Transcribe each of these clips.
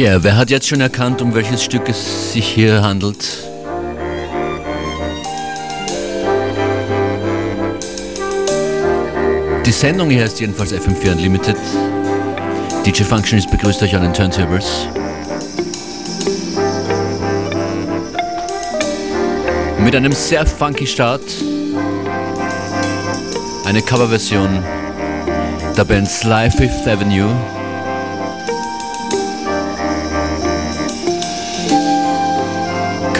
Ja, wer hat jetzt schon erkannt, um welches Stück es sich hier handelt? Die Sendung hier heißt jedenfalls FM4 Unlimited. DJ Functionist begrüßt euch an den Turntables. Mit einem sehr funky Start. Eine Coverversion der Band Sly Fifth Avenue.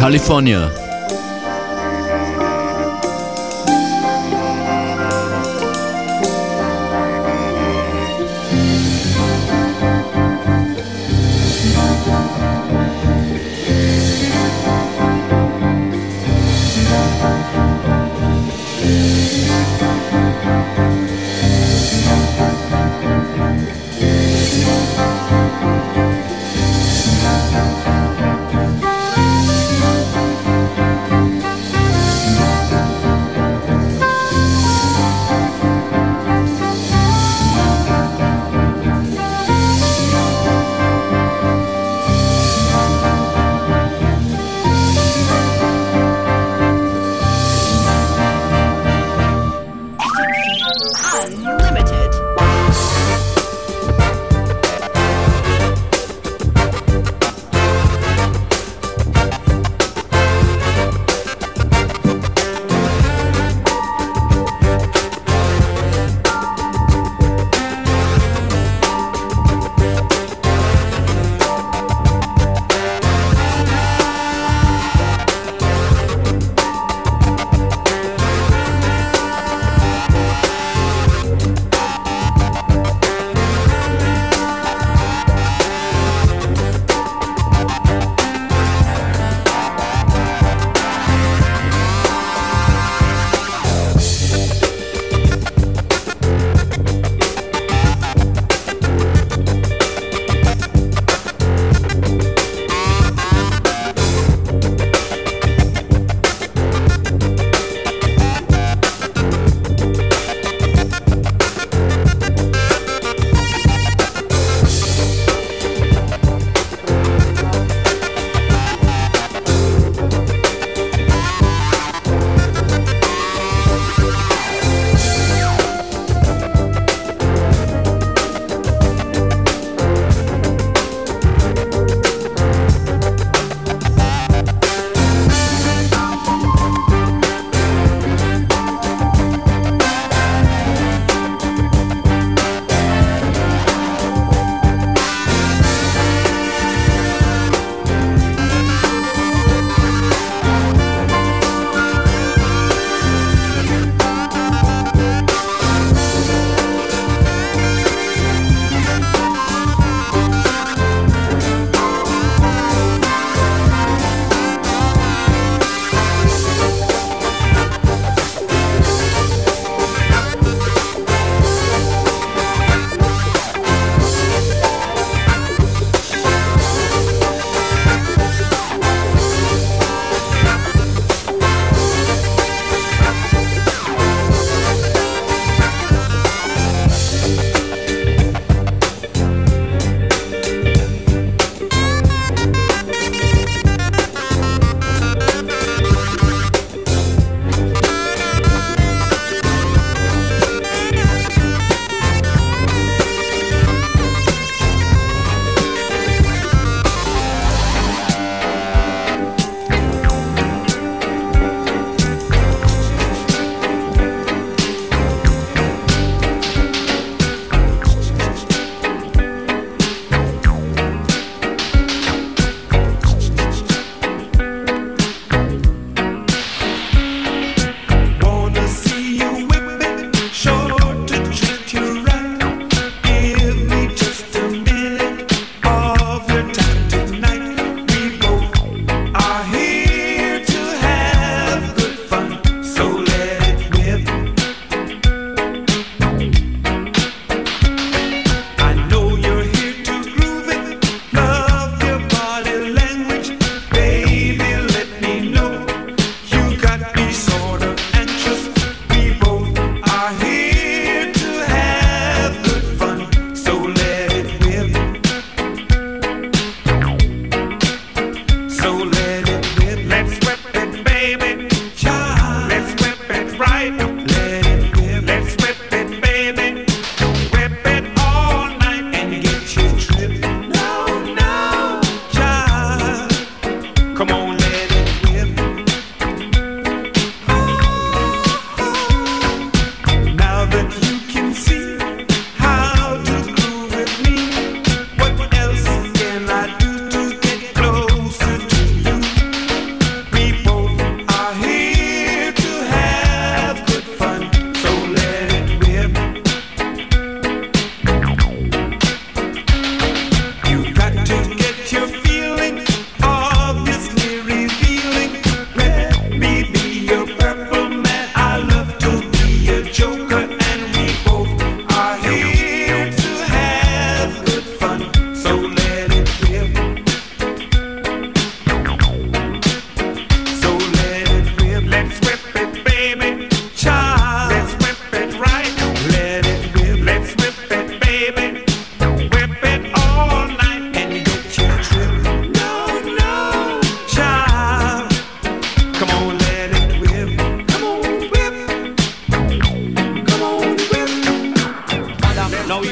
California.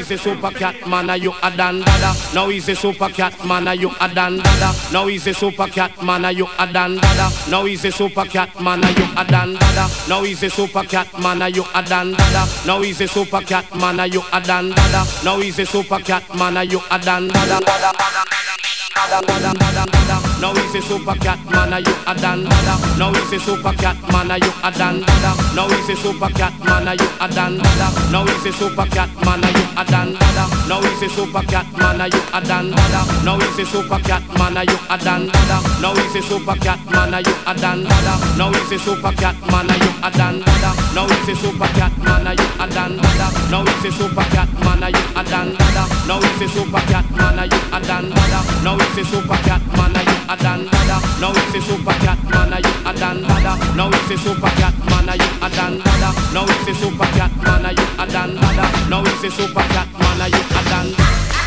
He's a super cat man, are you a dan dada? Now he's a super cat man, are you a dan dada? Now he's a super cat man, are you a dan dada? Now he's a super cat man, are you a dan dada? Now he's a super cat man, are you a dan dada? Now he's a super cat man, are you a dan dada? Now he's a super cat man, are you a dan dada? Now he's a super cat man, are you a dan dada? Now he's a super cat man, are you a dan dada? Now he's a super cat man, are you a dan dada? Now he's a super cat man, are you a dan dada? Now he's a super cat man, are you a dan dada? Now he's a super cat man, are you a dan dada? Now he's a super cat man, are you a dan dada? Now a super cat man, are you a dan dada? Now he's a super cat man, are you a dan dada? Now he's a super cat man, are you a dan dada? Now he's a super cat man, are you a dan dada? Now he's a super cat man, are you a dan dada?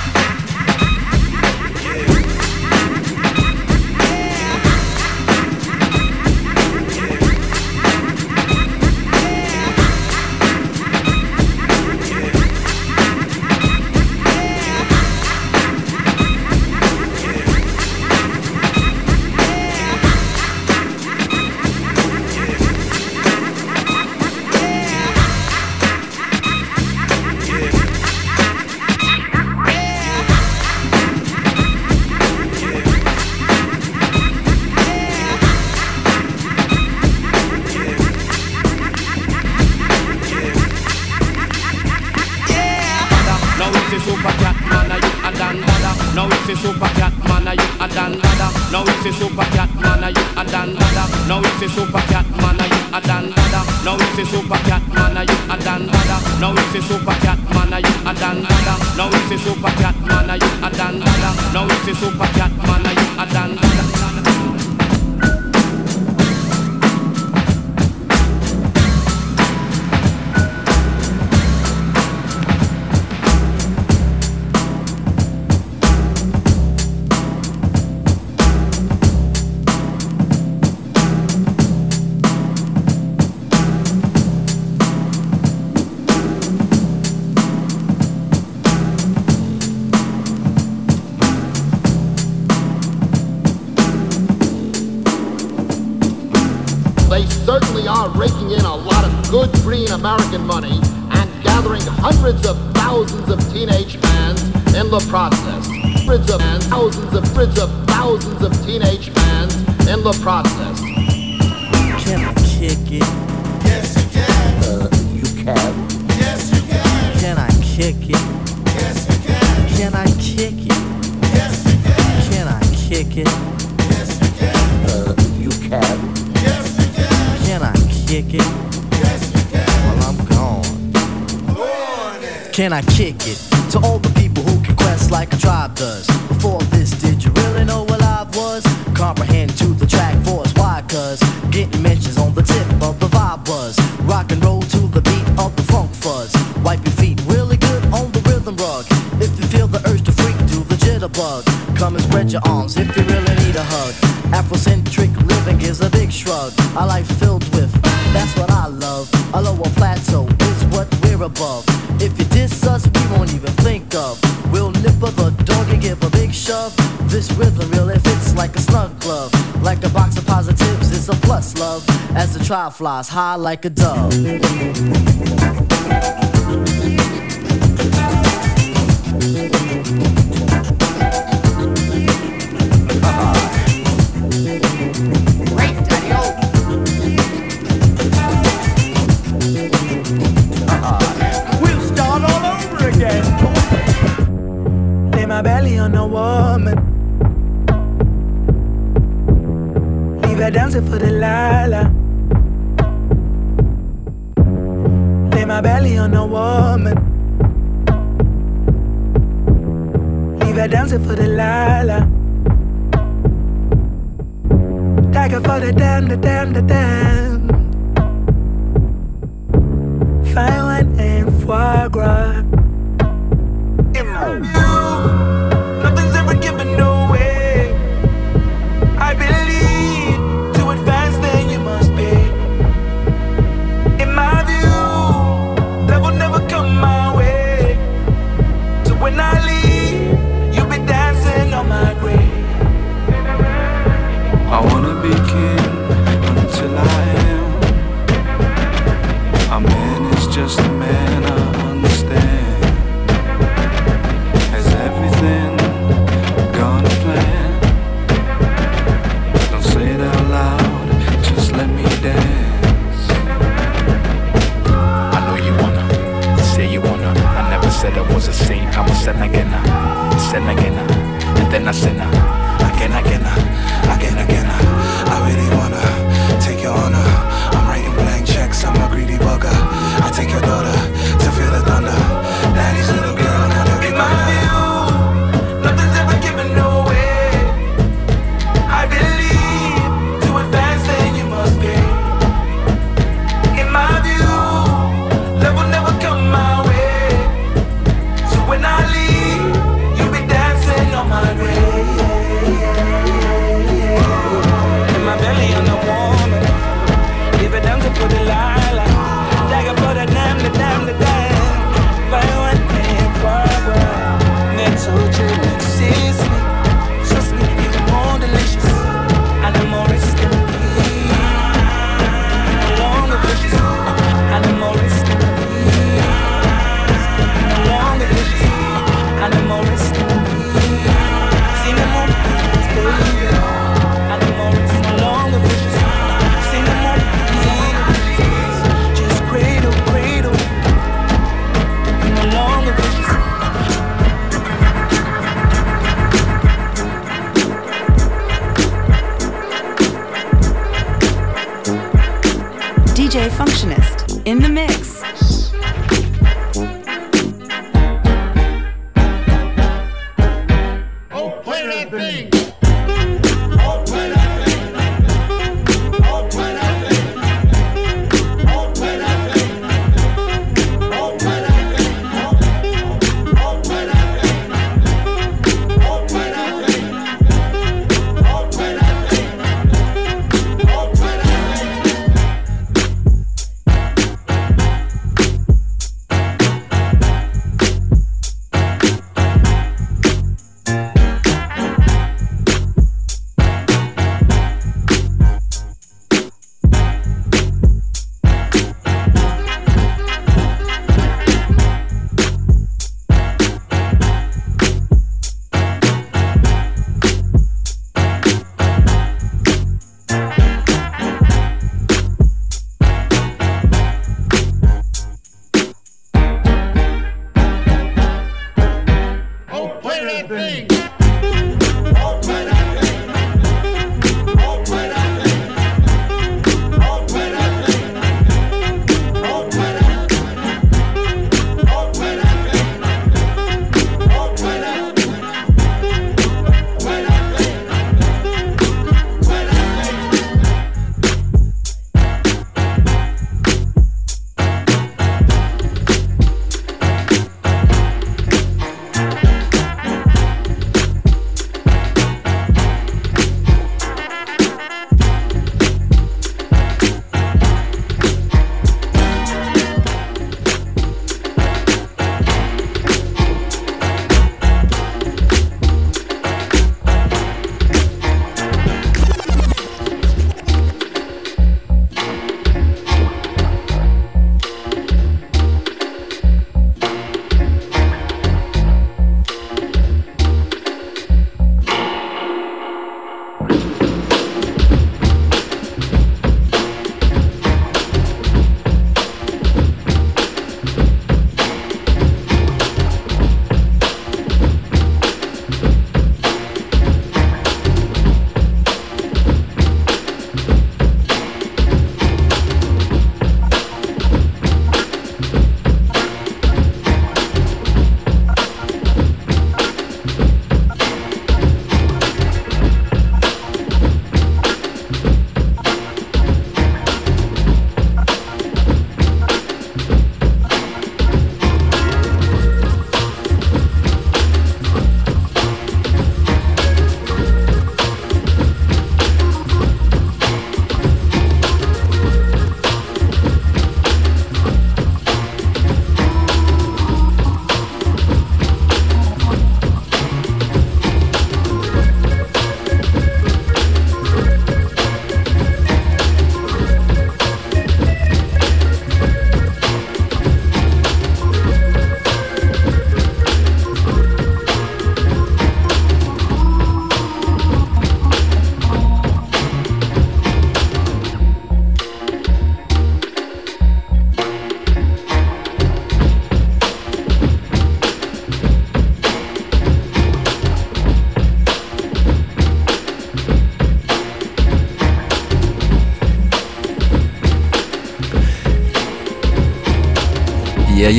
Now it's a super cat man, are you a dan dada? Now it's a super cat man, are you a dan dada? Now it's a super cat man, are you a dan dada? Now it's a super cat man, are you a dan Can A life filled with, that's what I love. A lower plateau is what we're above. If you diss us, we won't even think of. We'll nip up a dog and give a big shove. This rhythm really fits like a snug glove. Like a box of positives, it's a plus love. As the trial flies high like a dove. In the mix.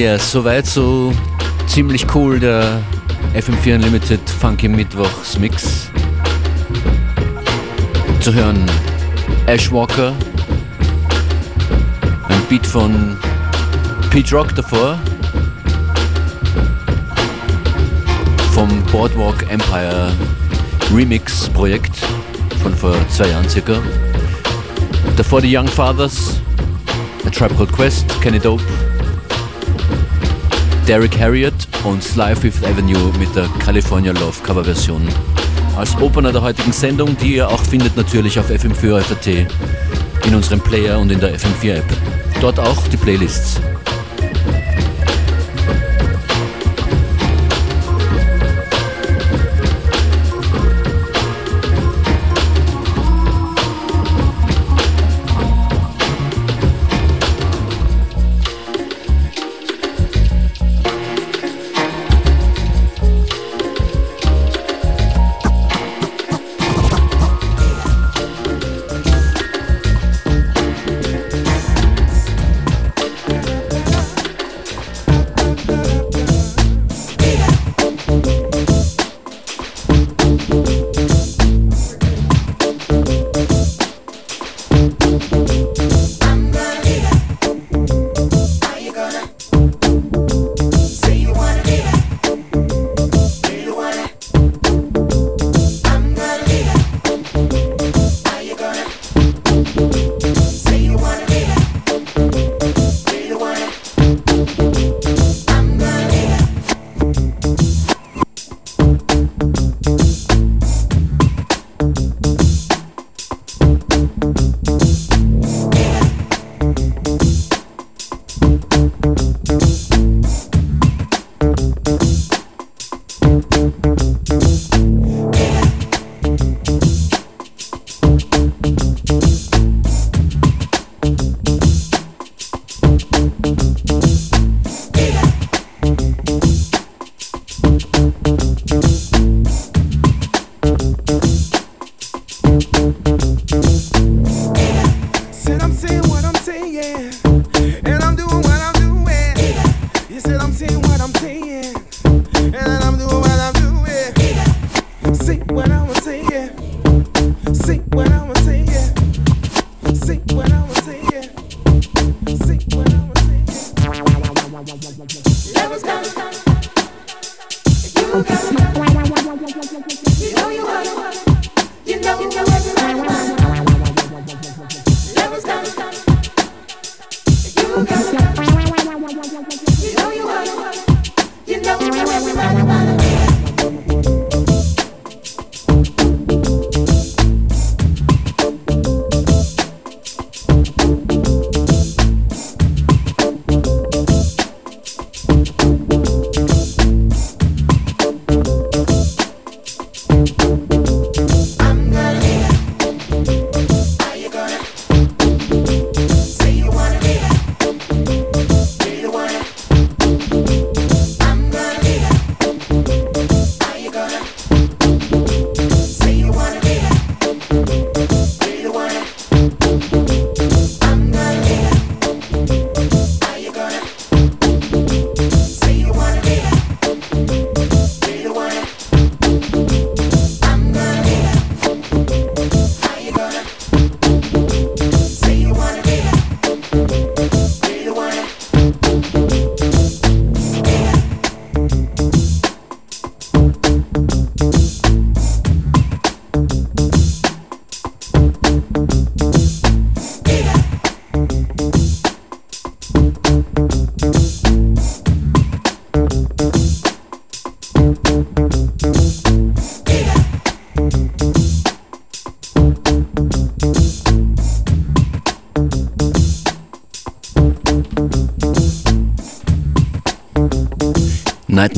Yeah, soweit so ziemlich cool der FM4 Unlimited Funky Mittwochs Mix. Zu hören Ash Walker, ein Beat von Pete Rock davor, vom Boardwalk Empire Remix Projekt von vor zwei Jahren circa. Davor die Young Fathers, A Tribe Called Quest, Kenny Dope, Derek Harriott und Sly Fifth Avenue mit der California Love Cover Version. Als Opener der heutigen Sendung, die ihr auch findet natürlich auf FM4 in unserem Player und in der FM4 App. Dort auch die Playlists.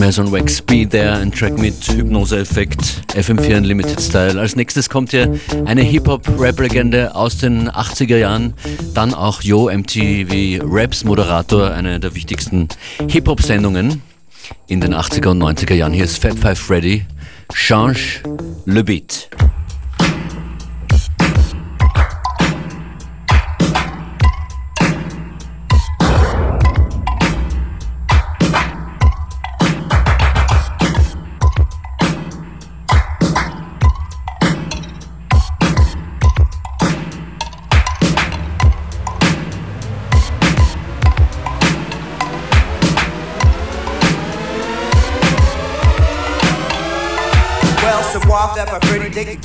Nightmares on Wax, Be There, ein Track mit Hypnose-Effekt, FM4 Unlimited Style. Als nächstes kommt hier eine Hip-Hop-Rap-Legende aus den 80er Jahren, dann auch Yo MTV Raps Moderator, eine der wichtigsten Hip-Hop-Sendungen in den 80er und 90er Jahren. Hier ist Fat Five Freddy, Change le Beat.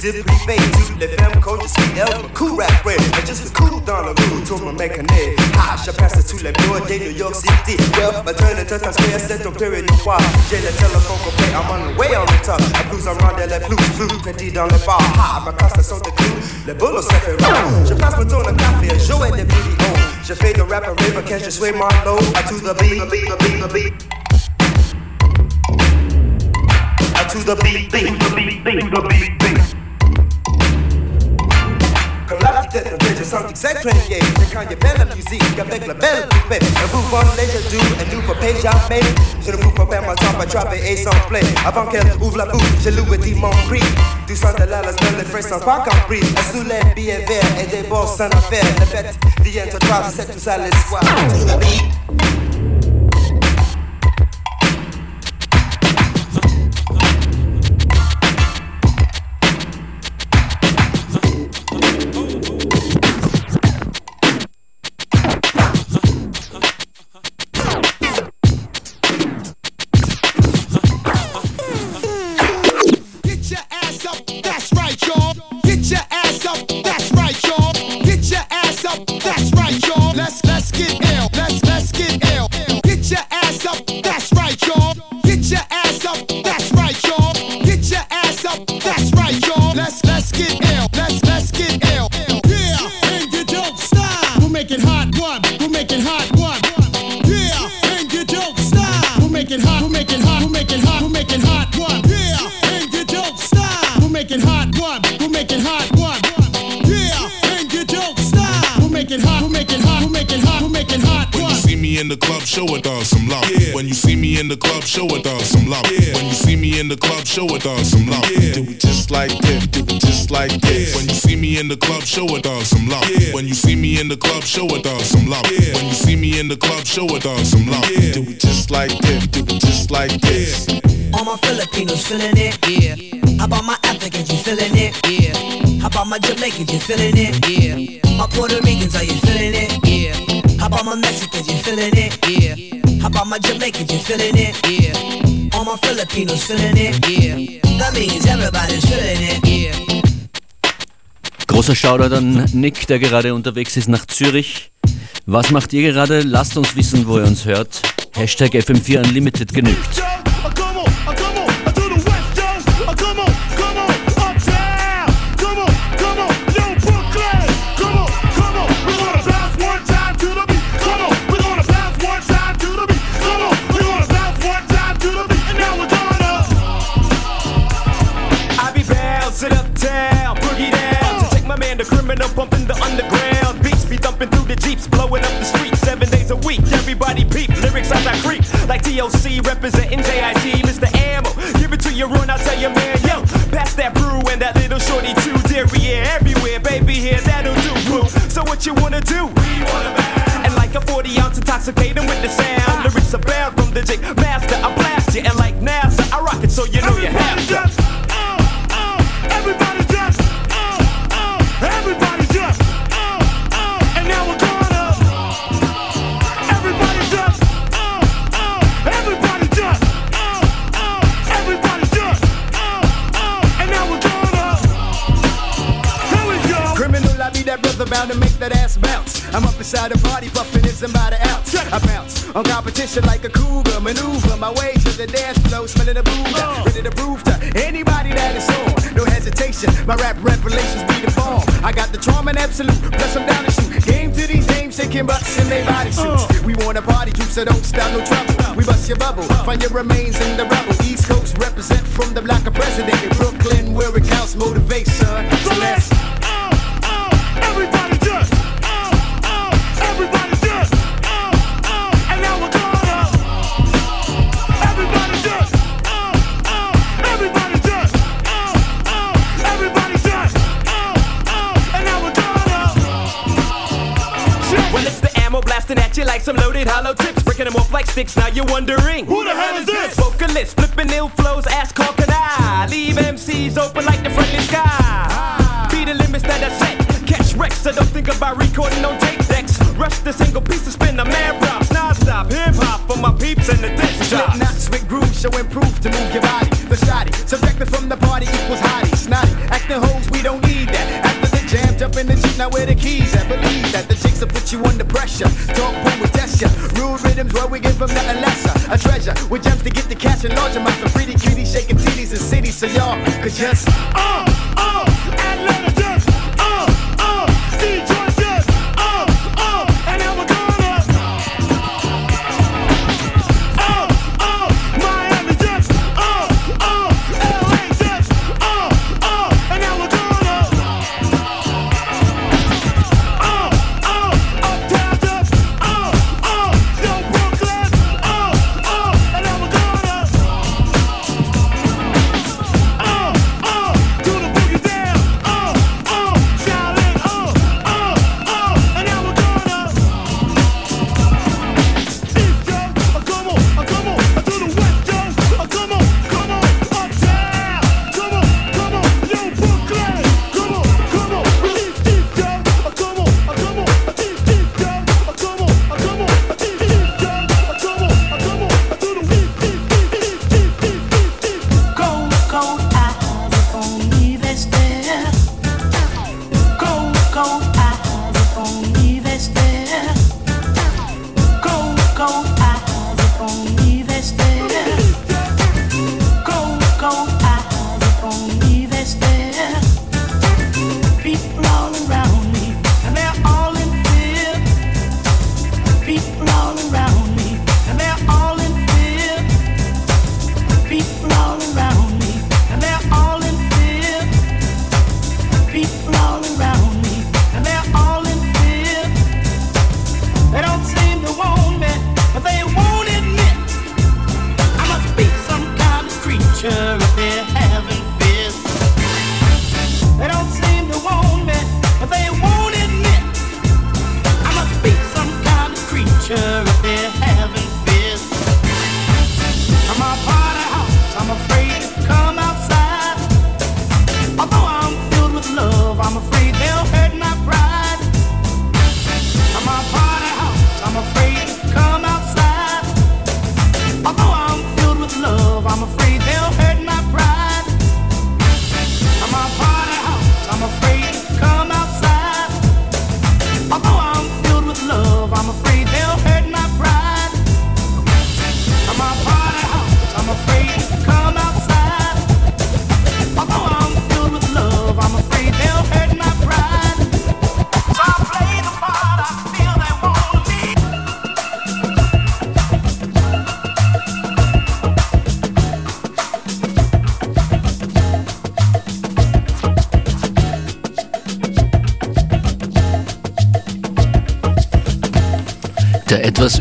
Toutes les femmes quand je suis elle, cool rap rap, et juste cool dans le mood, tout me make a nez. Ah, je passe tous les mois de New York City. Well, ma turn into Times Square, c'est ton période de foi. J'ai le téléphone complet, I'm on the way on the top. La blues en rondelle, les blues, blues, petit dans le bar. Ah, ma casse sont de clous, les boulots ça fait rap. Je passe mon tour de café, jouer des vidéos. Je fais de rap et rave, quand je suis mon low, à to the beat, the beat, the beat, the beat. To the beat, beat, beat, beat, beat, beat. Tête de santé s'écraigner C'est quand il y a belle musique avec la belle poupée Un volez je doux et nous faut pas jamais Je ne vous pas ma temps à travailler sans play. Avant qu'elle ouvre la bouche, j'ai loué dit mon prix sang de la mais les frais sont pas Et sous les billets verts et des boss sans affaire. Les bêtes viennent te c'est tout ça l'espoir show feeling it, yeah. How about my Africans, you feeling it, yeah. How about my Jamaicans, you feeling it, yeah. My Puerto Ricans, are you feeling it, yeah. How about my Mexicans, you feeling it, yeah. How about my Jamaicans, you feeling it, yeah. All my Filipinos feeling it, yeah. That means everybody's feeling it, yeah. Großer Shoutout an Nick, der gerade unterwegs ist nach Zürich. Was macht ihr gerade? Lasst uns wissen, wo ihr uns hört. Hashtag FM4 Unlimited genügt. Like TOC representing JIG, Mr. Ammo. Give it to your run, I tell you, man, yo, pass that brew and that little shorty too. Derriere everywhere, baby, here that'll oh, do, boo. So what you wanna do? We wanna bounce. And like a 40 ounce intoxicating with the sound. Lyrics abound from the J Master, bound to make that ass bounce. I'm up inside the party, puffing is about an ounce. I bounce on competition like a cougar, maneuver my way to the dance floor, smelling the uh. ready to prove to anybody that it's on. No hesitation, my rap revelations be the bomb. I got the trauma and absolute, plus I'm down to shoot. Game to these dames, shaking butts in their body suits. Uh. We want a party group, so don't stop no trouble. We bust your bubble, uh. find your remains in the rubble. East Coast represent from the block of president in Brooklyn, where it counts, motivation. So let's sticks. Now you're wondering who the hell is this? Vocalist, just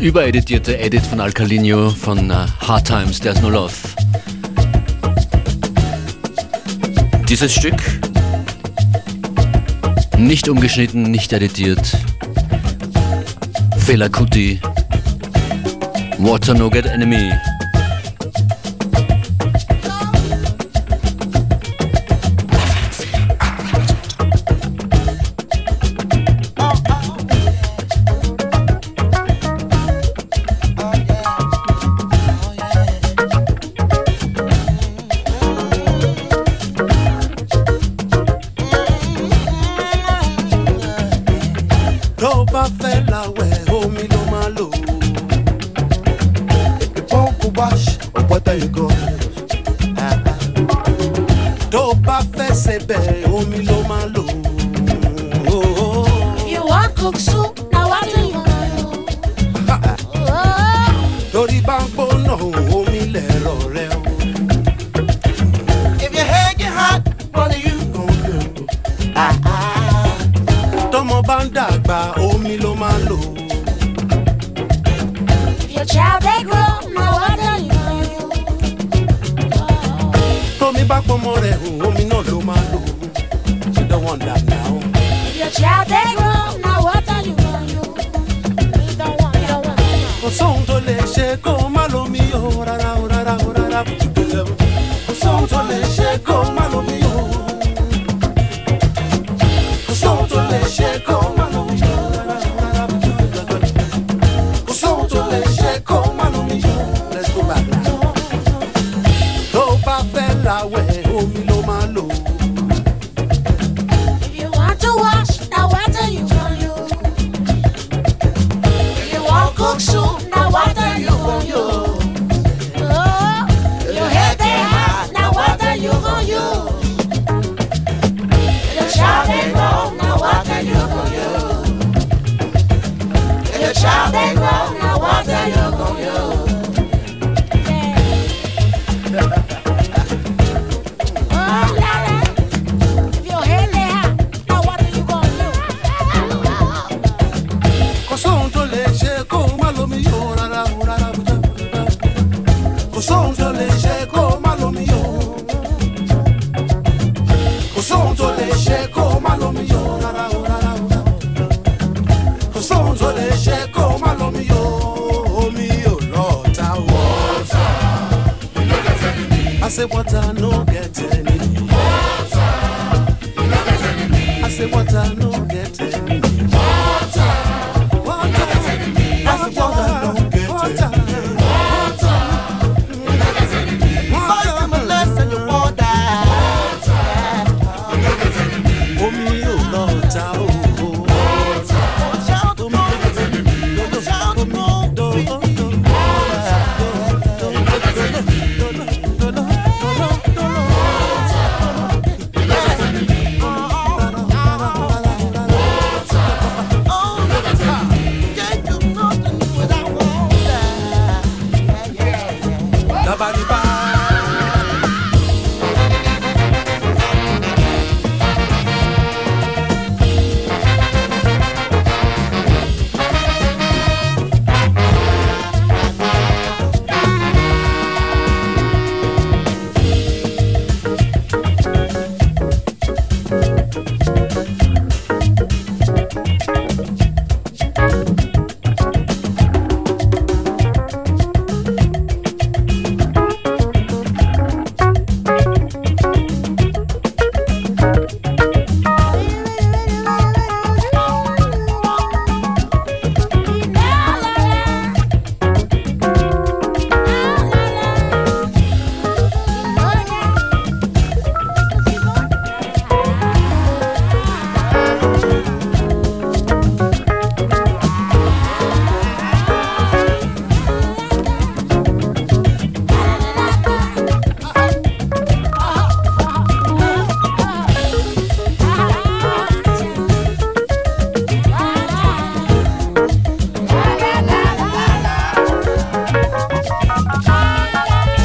übereditierte Edit von Alcalinho von uh, Hard Times, There's No Love. Dieses Stück nicht umgeschnitten, nicht editiert. Fela Kuti, Water No Get Enemy. bá pọmọ rẹ̀ hùn omi náà ló máa lò ṣe dán wọn dà náà. your child dey grow na water you wan yo. kò sóhun tó lè ṣe kó o má lomi o rárá o rárá o rárá kò jù pé lẹ́wọ̀n. kò sóhun tó lè ṣe kó o má lomi o.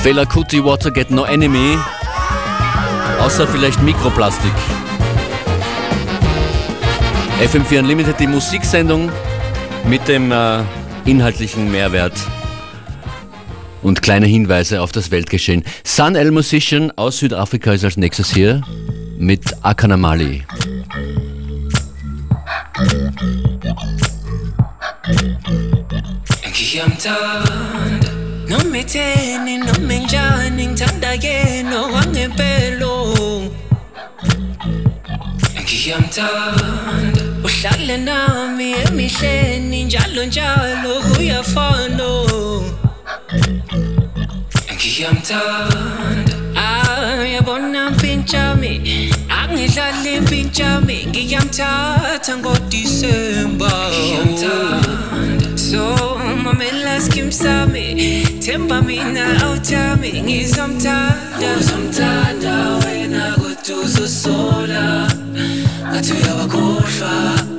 Fela Kuti Watergate No Enemy. Außer vielleicht Mikroplastik. FM4 Unlimited, die Musiksendung mit dem äh, inhaltlichen Mehrwert und kleine Hinweise auf das Weltgeschehen. Sun El Musician aus Südafrika ist als nächstes hier mit Akanamali. Ngiyamthanda noma enjani ngithanda yena wangempelo ngiyamthanda. Uhlale nami emihleni njalo njalo kuyafana ngiyamthanda. Ah, Ayabona mpintshami? Angidlali mpintshami. Ngiyamthatha ngodisemba. So mamela skim sami themba mina awuthami ngizomthanda uzomthanda wena kodwa uzosola ngathi uyabakhohlwa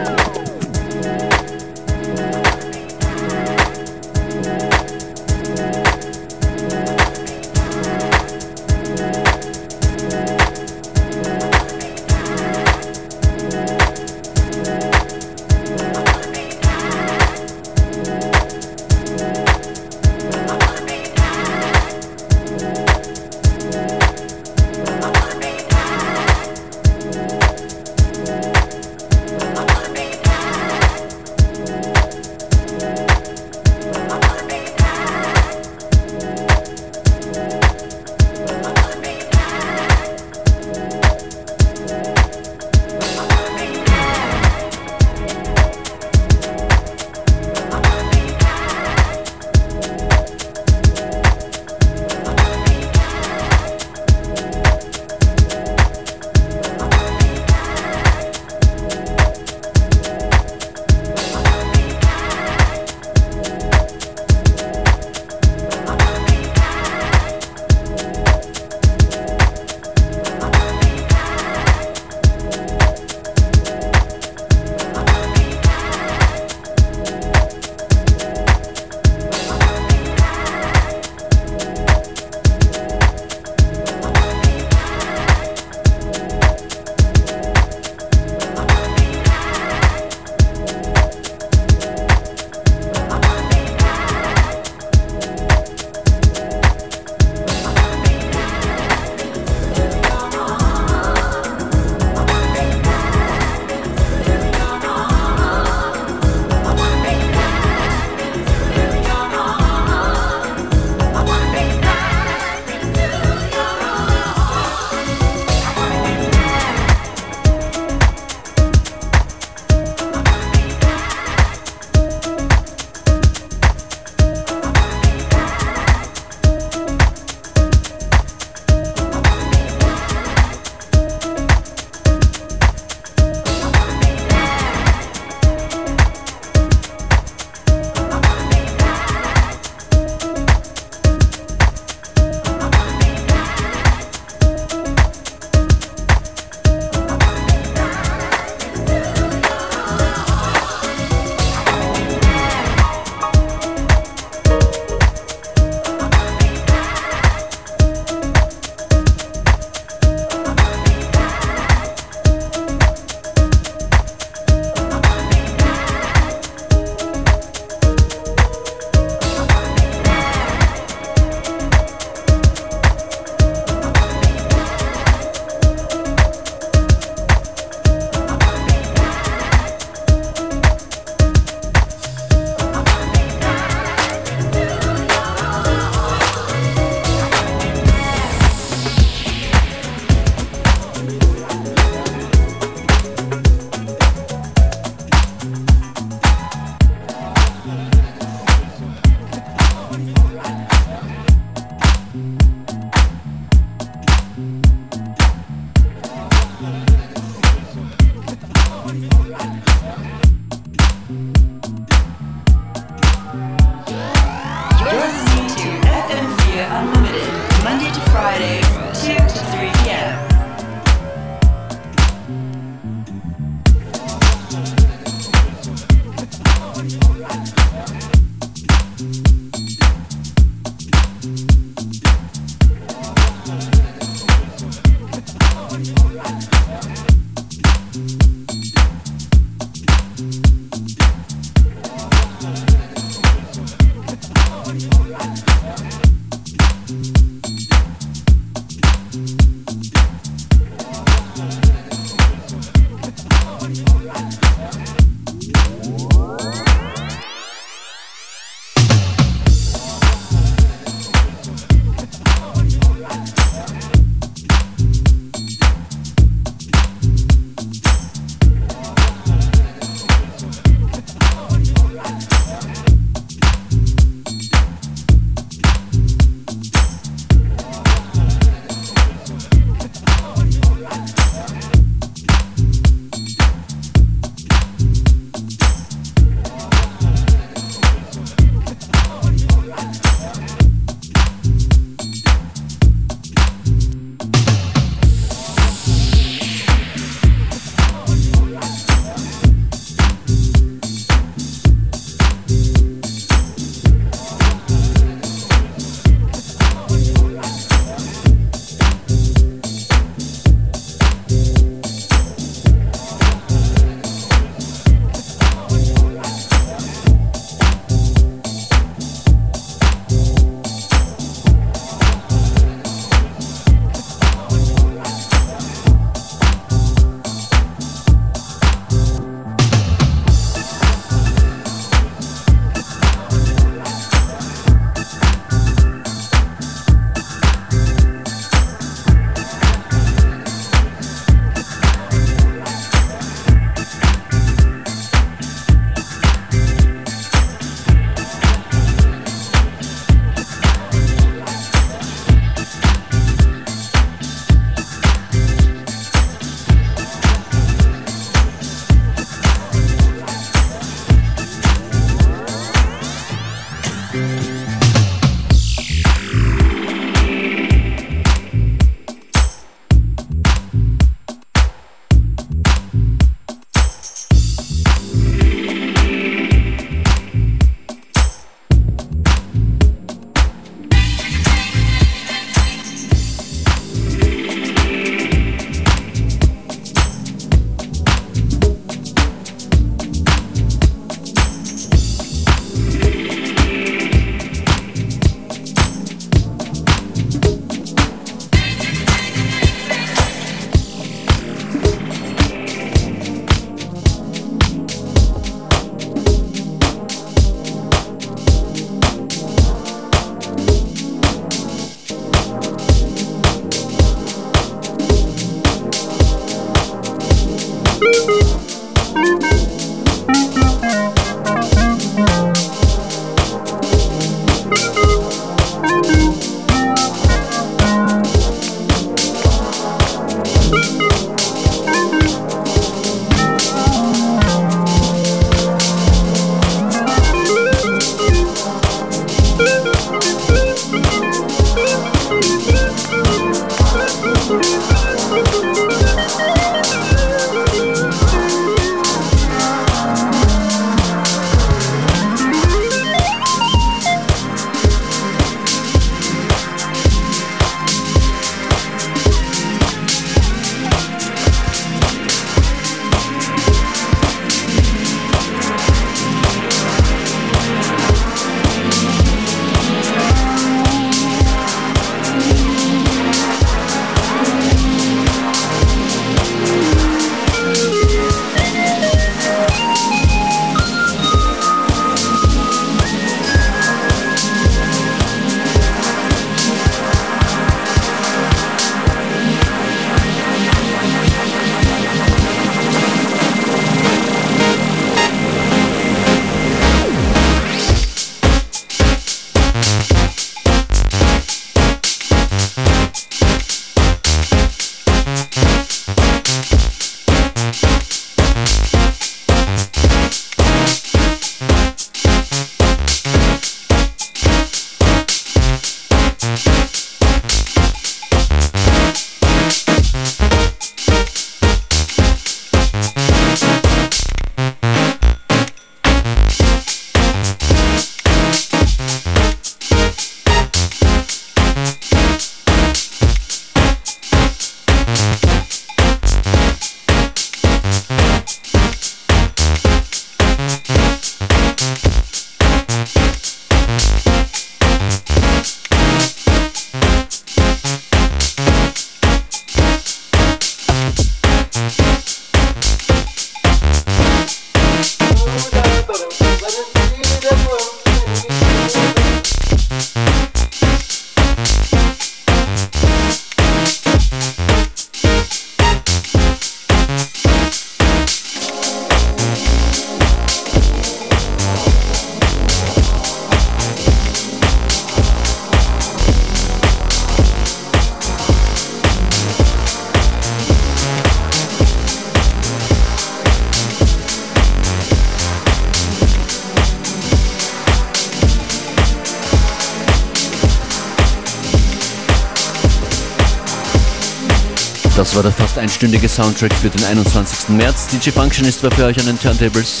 war der fast einstündige Soundtrack für den 21. März. DJ Functionist war für euch an den Turntables.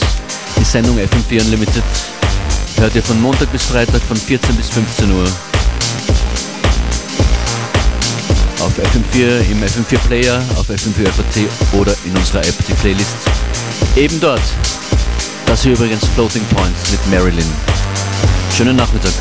Die Sendung FM4 Unlimited hört ihr von Montag bis Freitag von 14 bis 15 Uhr. Auf FM4, im FM4 Player, auf FM4 FAT oder in unserer App, die Playlist. Eben dort. Das hier übrigens Floating Point mit Marilyn. Schönen Nachmittag.